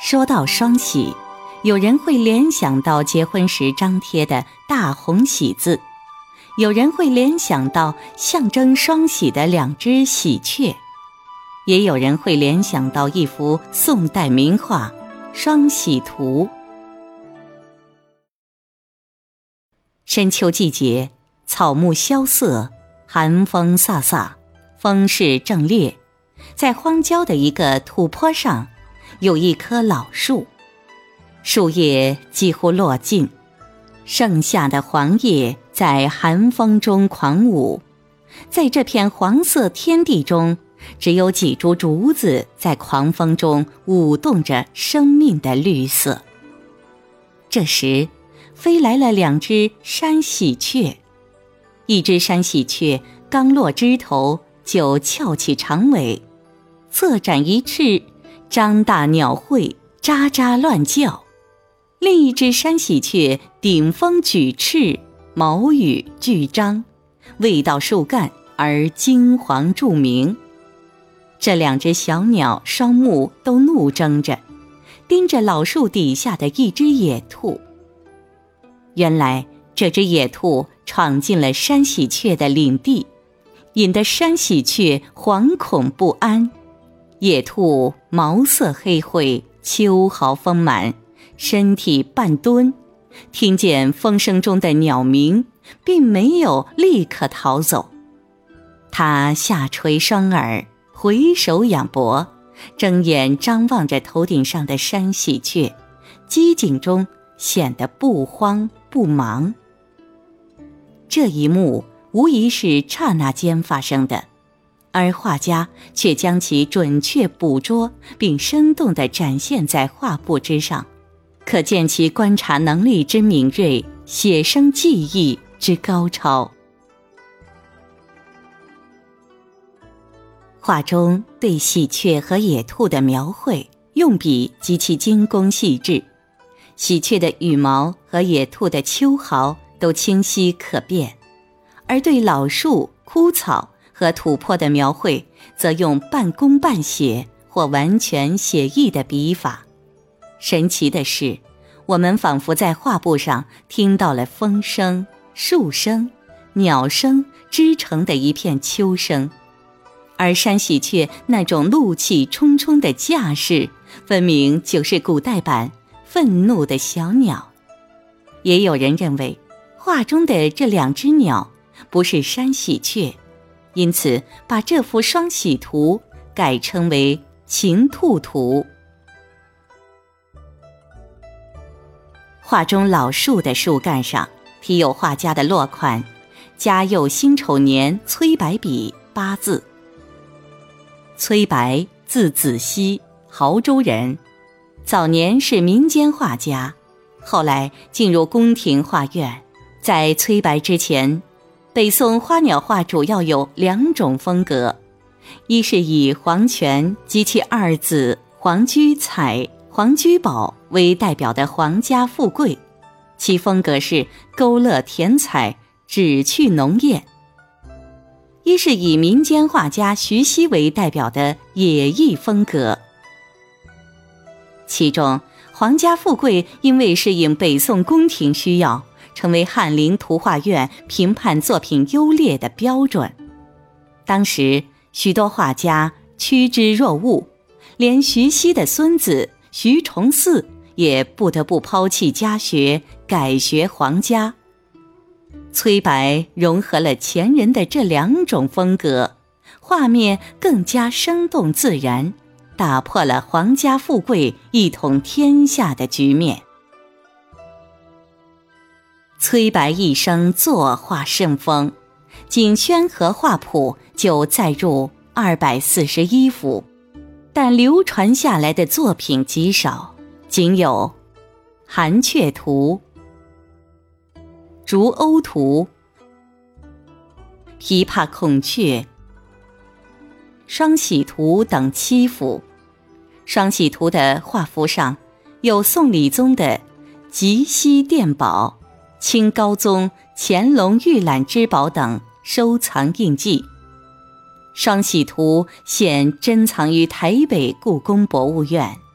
说到双喜，有人会联想到结婚时张贴的大红喜字，有人会联想到象征双喜的两只喜鹊，也有人会联想到一幅宋代名画《双喜图》。深秋季节，草木萧瑟，寒风飒飒，风势正烈，在荒郊的一个土坡上。有一棵老树，树叶几乎落尽，剩下的黄叶在寒风中狂舞。在这片黄色天地中，只有几株竹子在狂风中舞动着生命的绿色。这时，飞来了两只山喜鹊，一只山喜鹊刚落枝头，就翘起长尾，侧展一翅。张大鸟喙，喳喳乱叫；另一只山喜鹊顶风举翅，毛羽俱张，未到树干而金黄著名。这两只小鸟双目都怒睁着，盯着老树底下的一只野兔。原来这只野兔闯进了山喜鹊的领地，引得山喜鹊惶恐不安。野兔毛色黑灰，秋毫丰满，身体半蹲，听见风声中的鸟鸣，并没有立刻逃走。它下垂双耳，回首仰脖，睁眼张望着头顶上的山喜鹊，机警中显得不慌不忙。这一幕无疑是刹那间发生的。而画家却将其准确捕捉，并生动地展现在画布之上，可见其观察能力之敏锐，写生技艺之高超。画中对喜鹊和野兔的描绘用笔极其精工细致，喜鹊的羽毛和野兔的秋毫都清晰可辨，而对老树、枯草。和土坡的描绘，则用半工半写或完全写意的笔法。神奇的是，我们仿佛在画布上听到了风声、树声、鸟声织成的一片秋声。而山喜鹊那种怒气冲冲的架势，分明就是古代版愤怒的小鸟。也有人认为，画中的这两只鸟不是山喜鹊。因此，把这幅双喜图改称为情兔图。画中老树的树干上题有画家的落款“嘉佑辛丑年崔白笔”八字。崔白，字子熙，亳州人，早年是民间画家，后来进入宫廷画院。在崔白之前。北宋花鸟画主要有两种风格，一是以黄泉及其二子黄居彩、黄居宝为代表的皇家富贵，其风格是勾勒填彩、旨趣浓艳；一是以民间画家徐熙为代表的野艺风格。其中，皇家富贵因为适应北宋宫廷需要。成为翰林图画院评判作品优劣的标准。当时许多画家趋之若鹜，连徐熙的孙子徐崇嗣也不得不抛弃家学，改学皇家。崔白融合了前人的这两种风格，画面更加生动自然，打破了皇家富贵一统天下的局面。崔白一生作画甚丰，仅《宣和画谱》就载入二百四十一幅，但流传下来的作品极少，仅有《寒雀图》《竹鸥图》《琵琶孔雀》《双喜图》等七幅。《双喜图》的画幅上有宋理宗的《吉溪殿宝》。清高宗乾隆御览之宝等收藏印记，《双喜图》现珍藏于台北故宫博物院。